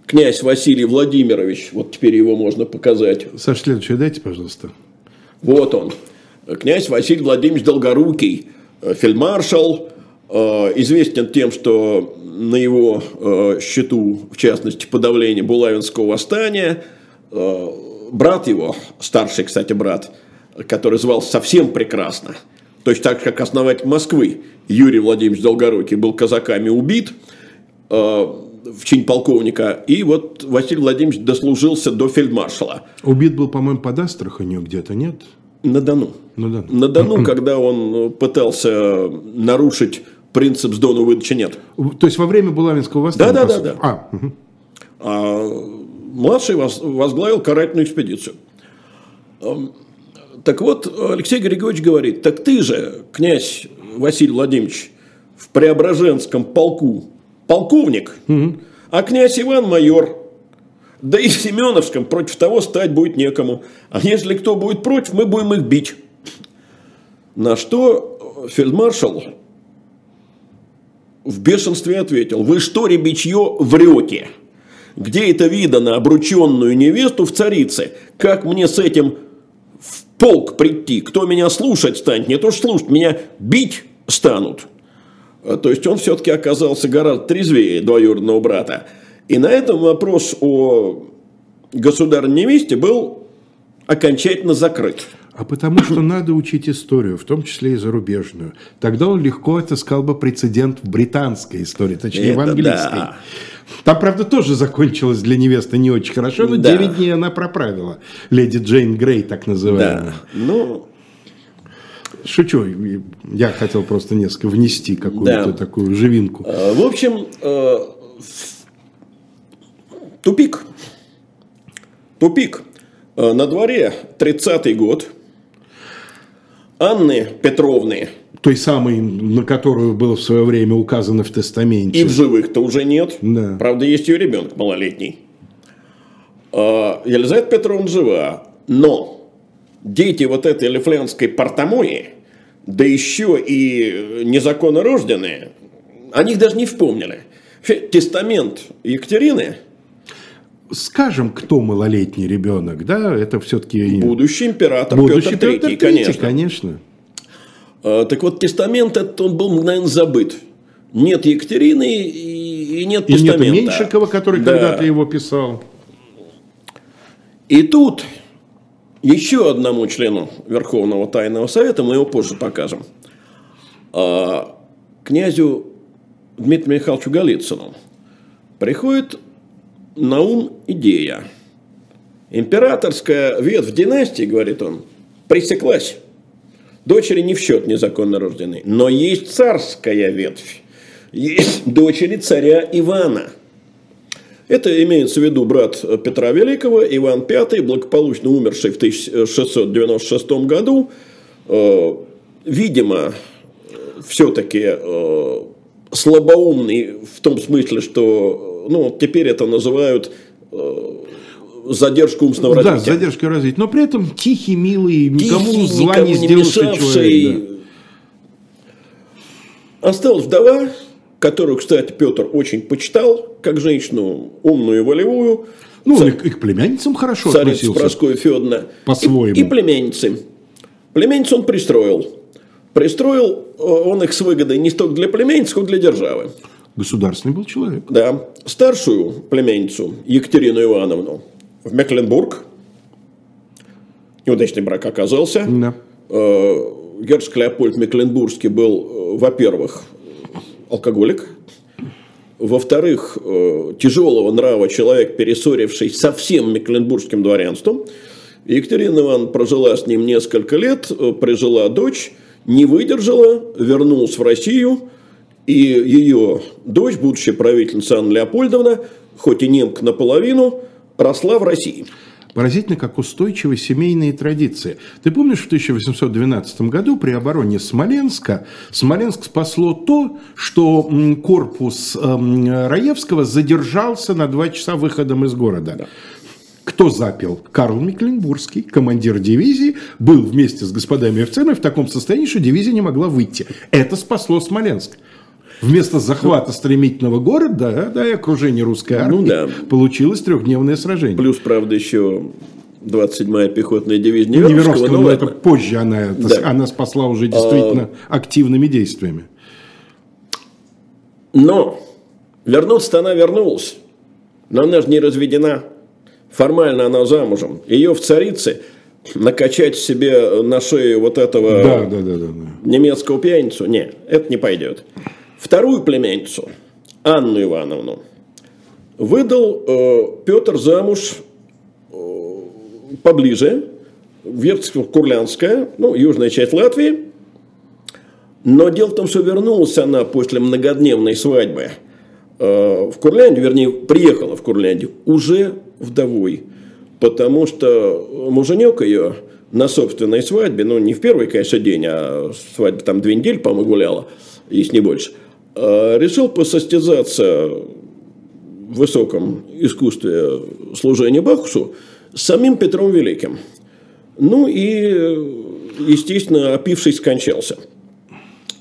князь Василий Владимирович, вот теперь его можно показать. Саш, следующее дайте, пожалуйста. Вот он. Князь Василий Владимирович Долгорукий, э, фельдмаршал, э, известен тем, что на его э, счету, в частности, подавление Булавинского восстания, брат его, старший, кстати, брат, который звался совсем прекрасно, точно так же, как основатель Москвы, Юрий Владимирович Долгорукий, был казаками убит, в чин полковника, и вот Василий Владимирович дослужился до фельдмаршала. Убит был, по-моему, под Астраханью где-то, нет? На Дону. На Дону. На Дону, когда он пытался нарушить принцип с Дону выдачи нет. То есть во время Булавинского восстания? Да, да, да. да. А, угу. а младший возглавил карательную экспедицию. Так вот, Алексей Григорьевич говорит, так ты же, князь Василий Владимирович, в Преображенском полку полковник, угу. а князь Иван майор. Да и в Семеновском против того стать будет некому. А если кто будет против, мы будем их бить. На что фельдмаршал в бешенстве ответил, вы что, ребячье, врете? Где это видано обрученную невесту в царице? Как мне с этим в полк прийти? Кто меня слушать станет? Не то что слушать, меня бить станут. А, то есть он все-таки оказался гораздо трезвее двоюродного брата. И на этом вопрос о государственной невесте был окончательно закрыт. А потому что надо учить историю, в том числе и зарубежную. Тогда он легко отыскал бы прецедент в британской истории, точнее Это в английской. Да. Там, правда, тоже закончилось для невесты не очень хорошо, но да. 9 дней она проправила. Леди Джейн Грей, так называемая. Да. Ну, Шучу, я хотел просто несколько внести какую-то да. такую живинку. Э, в общем, э, тупик. Тупик. Э, на дворе 30-й год. Анны Петровны. Той самой, на которую было в свое время указано в тестаменте. И в живых-то уже нет. Да. Правда, есть ее ребенок малолетний. Елизавета Петровна жива. Но дети вот этой лифлянской портомои, да еще и незаконно рожденные, о них даже не вспомнили. Тестамент Екатерины – скажем, кто малолетний ребенок, да, это все-таки... Будущий император Будущий Петр III, Петр конечно. конечно. А, так вот, тестамент этот, он был мгновенно забыт. Нет Екатерины и, и нет и тестамента. нет Меньшикова, который да. когда-то его писал. И тут еще одному члену Верховного Тайного Совета, мы его позже покажем, а, князю Дмитрию Михайловичу Голицыну, приходит на ум идея. Императорская ветвь династии, говорит он, пресеклась. Дочери не в счет незаконно рождены. Но есть царская ветвь. Есть дочери царя Ивана. Это имеется в виду брат Петра Великого, Иван V, благополучно умерший в 1696 году. Э, видимо, все-таки э, слабоумный в том смысле, что ну, теперь это называют э, задержку умственного развития. Да, задержка развития. Но при этом тихий, милый, никому тихий, зла никому не сделавший человек. Да. Осталась вдова, которую, кстати, Петр очень почитал, как женщину умную и волевую. Ну, Царь, и к племянницам хорошо царица относился. Прасковья Федоровна. По-своему. И, и племянницы. Племянницу он пристроил. Пристроил э, он их с выгодой не столько для племянниц, сколько для державы. Государственный был человек. Да. Старшую племянницу Екатерину Ивановну в Мекленбург. Неудачный брак оказался. Да. Э, герцог Леопольд Мекленбургский был, э, во-первых, алкоголик. Во-вторых, э, тяжелого нрава человек, перессоривший со всем мекленбургским дворянством. Екатерина Ивановна прожила с ним несколько лет, прижила дочь, не выдержала, вернулась в Россию – и ее дочь, будущая правительница Анна Леопольдовна, хоть и немка наполовину, росла в России. Поразительно, как устойчивы семейные традиции. Ты помнишь, в 1812 году при обороне Смоленска Смоленск спасло то, что корпус эм, Раевского задержался на два часа выходом из города. Да. Кто запил? Карл Мекленбургский, командир дивизии, был вместе с господами офицерами в таком состоянии, что дивизия не могла выйти. Это спасло Смоленск вместо захвата стремительного города да, и окружения русской ну армии ну, да. получилось трехдневное сражение. Плюс, правда, еще 27-я пехотная дивизия Неверовского. Неверовского, но, но это позже она, да. она спасла уже действительно а... активными действиями. Но вернуться-то она вернулась. Но она же не разведена. Формально она замужем. Ее в царице накачать себе на шею вот этого да, да, да, да, да. немецкого пьяницу, нет, это не пойдет. Вторую племянницу, Анну Ивановну, выдал э, Петр замуж э, поближе, в Верцево-Курлянская, ну, южная часть Латвии. Но дело в том, что вернулась она после многодневной свадьбы э, в Курляндию, вернее, приехала в Курляндию уже вдовой, потому что муженек ее на собственной свадьбе, ну, не в первый, конечно, день, а свадьба там две недели, по-моему, гуляла, если не больше – решил посостязаться в высоком искусстве служения Бахусу с самим Петром Великим. Ну и, естественно, опившись, скончался.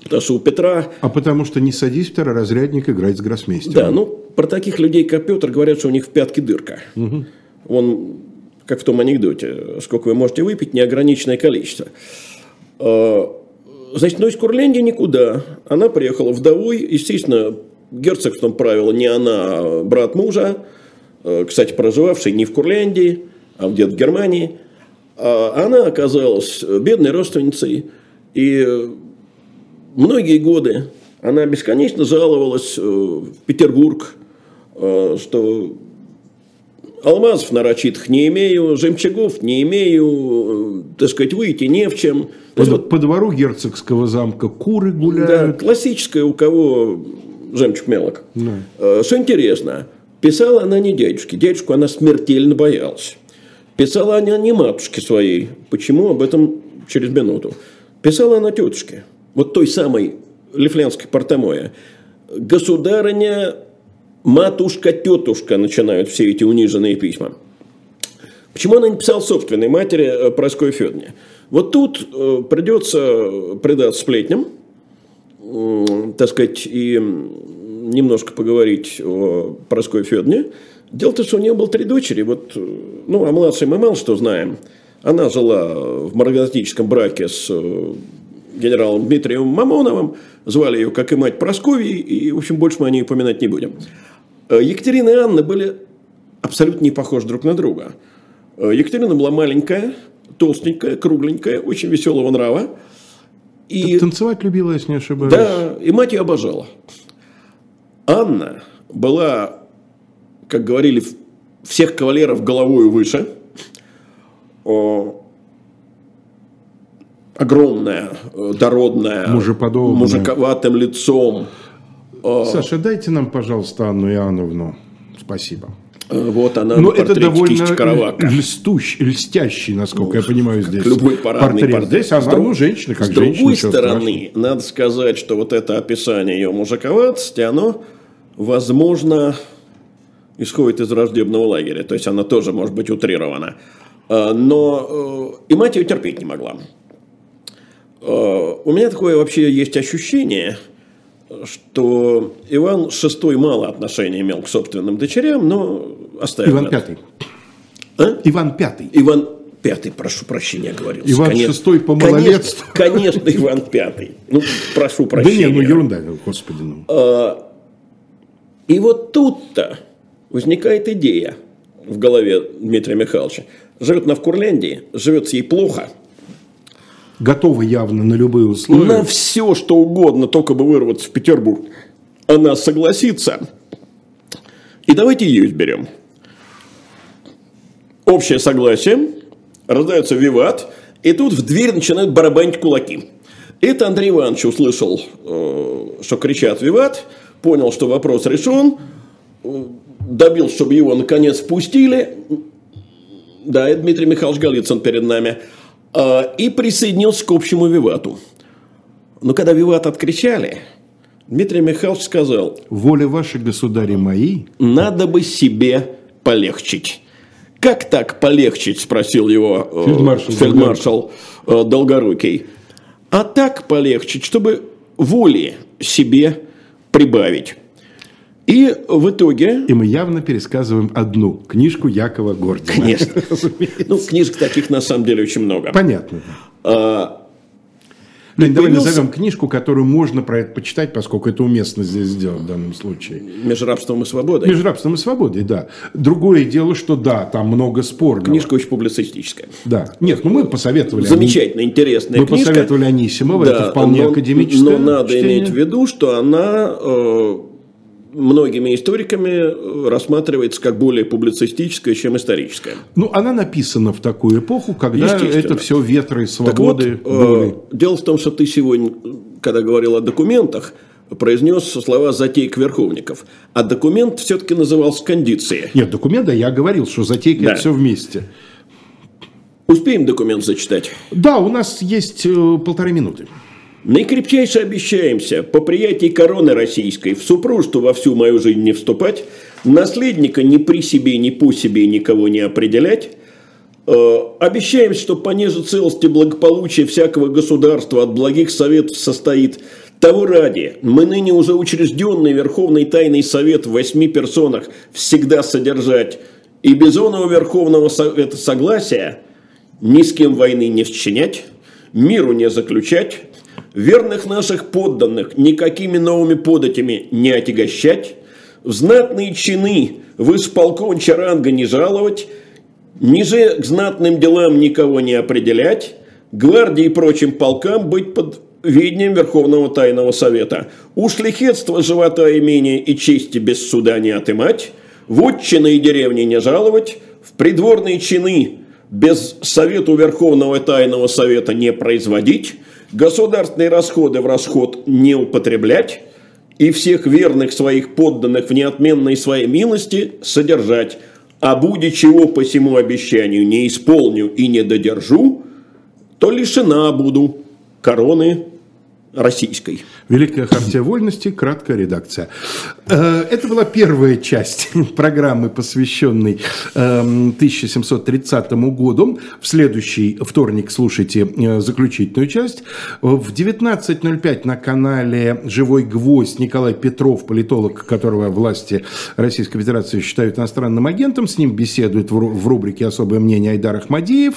Потому что у Петра... А потому что не садись второразрядник играть с гроссмейстером. Да, ну, про таких людей, как Петр, говорят, что у них в пятке дырка. Угу. Он, как в том анекдоте, сколько вы можете выпить, неограниченное количество. Э, Значит, но из Курляндии никуда. Она приехала вдовой. Естественно, герцогством правила не она, а брат мужа. Э, кстати, проживавший не в Курляндии, а где-то в Германии. А она оказалась бедной родственницей. И многие годы она бесконечно жаловалась э, в Петербург, э, что алмазов нарочитых не имею, жемчугов не имею, так сказать, выйти не в чем. По, вот, по двору герцогского замка куры гуляют. Да, классическая у кого жемчуг мелок. Да. Э, что интересно, писала она не дядюшке, дядюшку она смертельно боялась. Писала она не матушке своей. Почему? Об этом через минуту. Писала она тетушке, вот той самой лифлянской портомоя. Государыня матушка, тетушка начинают все эти униженные письма. Почему она не писала собственной матери э, Проской Федоне? Вот тут э, придется предаться сплетням, так сказать, и немножко поговорить о Проской Федоне. Дело в том, что у нее было три дочери. Вот, ну, о младшей мы мало что знаем. Она жила в марганатическом браке с генералом Дмитрием Мамоновым. Звали ее, как и мать, Прасковьей. И, в общем, больше мы о ней упоминать не будем. Екатерина и Анна были абсолютно не похожи друг на друга. Екатерина была маленькая, толстенькая, кругленькая, очень веселого нрава. И, танцевать любила, если не ошибаюсь. Да, и мать ее обожала. Анна была, как говорили, всех кавалеров головой выше. Огромная, дородная, Мужеподобная. мужиковатым лицом. Саша, дайте нам, пожалуйста, Анну Иоанновну. Спасибо. Э, вот она Но это довольно льстущ, льстящий, насколько ну, я понимаю, здесь любой парадный портрет. портрет. Здесь она, ну, женщина, как С женщина. С другой стороны, страшного. надо сказать, что вот это описание ее мужиковатости, оно, возможно, исходит из враждебного лагеря. То есть, она тоже может быть утрирована. А, но э, и мать ее терпеть не могла. У меня такое вообще есть ощущение – что Иван VI мало отношения имел к собственным дочерям, но оставил Иван это. А? Иван Пятый. Иван Пятый, прошу прощения, говорил. Иван конечно, VI по малолетству. Конечно, конечно, Иван Пятый. Ну, прошу прощения. Да не, ну ерунда, господи. Ну. А, и вот тут-то возникает идея в голове Дмитрия Михайловича. Живет она в Курляндии, живет ей плохо – готова явно на любые условия. На все, что угодно, только бы вырваться в Петербург. Она согласится. И давайте ее изберем. Общее согласие, раздается виват, и тут в дверь начинают барабанить кулаки. Это Андрей Иванович услышал, э, что кричат виват, понял, что вопрос решен, добил, чтобы его наконец впустили. Да, это Дмитрий Михайлович Голицын перед нами – и присоединился к общему вивату. Но когда виват откричали, Дмитрий Михайлович сказал... Воля вашей, государи мои... Надо бы себе полегчить. Как так полегчить, спросил его э, фельдмаршал, фельдмаршал Долгорукий. Э, Долгорукий. А так полегчить, чтобы воли себе прибавить. И в итоге... И мы явно пересказываем одну книжку Якова Гордина. Конечно. <laughs> Ну, книжек таких на самом деле очень много. Понятно. А, Лень, давай назовем книжку, которую можно про это почитать, поскольку это уместно здесь сделать в данном случае. «Между рабством и свободой». «Между рабством и свободой», да. Другое дело, что да, там много спорного. Книжка очень публицистическая. Да. Нет, ну мы посоветовали. Замечательно, интересная мы книжка. Мы посоветовали Анисимова, да, это вполне но, академическая Но надо чтение. иметь в виду, что она... Э, многими историками э, рассматривается как более публицистическая, чем историческая. Ну, она написана в такую эпоху, когда это все ветры свободы так вот, были. Э, дело в том, что ты сегодня, когда говорил о документах, произнес слова затейк верховников. А документ все-таки назывался кондицией. Нет, документ, да, я говорил, что затейка да. это все вместе. Успеем документ зачитать? Да, у нас есть э, полторы минуты. Наикрепчайше обещаемся по приятии короны российской в супружество во всю мою жизнь не вступать, наследника ни при себе, ни по себе никого не определять, э, Обещаемся, что понеже целости благополучия всякого государства от благих советов состоит. Того ради, мы ныне уже учрежденный Верховный Тайный Совет в восьми персонах всегда содержать. И без оного Верховного Совета согласия ни с кем войны не счинять, миру не заключать, верных наших подданных никакими новыми податями не отягощать, в знатные чины в исполконча ранга не жаловать, ниже к знатным делам никого не определять, гвардии и прочим полкам быть под ведением Верховного Тайного Совета, у шлихетства живота имения и чести без суда не отымать, в отчины и деревни не жаловать, в придворные чины без совету Верховного Тайного Совета не производить, государственные расходы в расход не употреблять и всех верных своих подданных в неотменной своей милости содержать, а буде чего по всему обещанию не исполню и не додержу, то лишена буду короны российской. Великая хартия вольности, краткая редакция. Э, это была первая часть <laughs> программы, посвященной 1730 эм, году. В следующий вторник слушайте э, заключительную часть. В 19.05 на канале «Живой гвоздь» Николай Петров, политолог, которого власти Российской Федерации считают иностранным агентом. С ним беседует в рубрике «Особое мнение» Айдар Ахмадиев.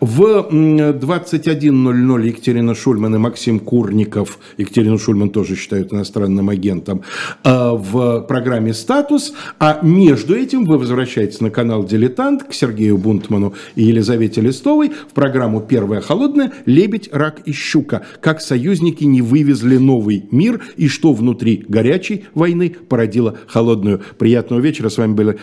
В 21.00 Екатерина Шульман и Максим Курников Новиков, Екатерину Шульман тоже считают иностранным агентом, а, в программе «Статус». А между этим вы возвращаетесь на канал «Дилетант» к Сергею Бунтману и Елизавете Листовой в программу «Первая холодная. Лебедь, рак и щука. Как союзники не вывезли новый мир и что внутри горячей войны породило холодную». Приятного вечера. С вами были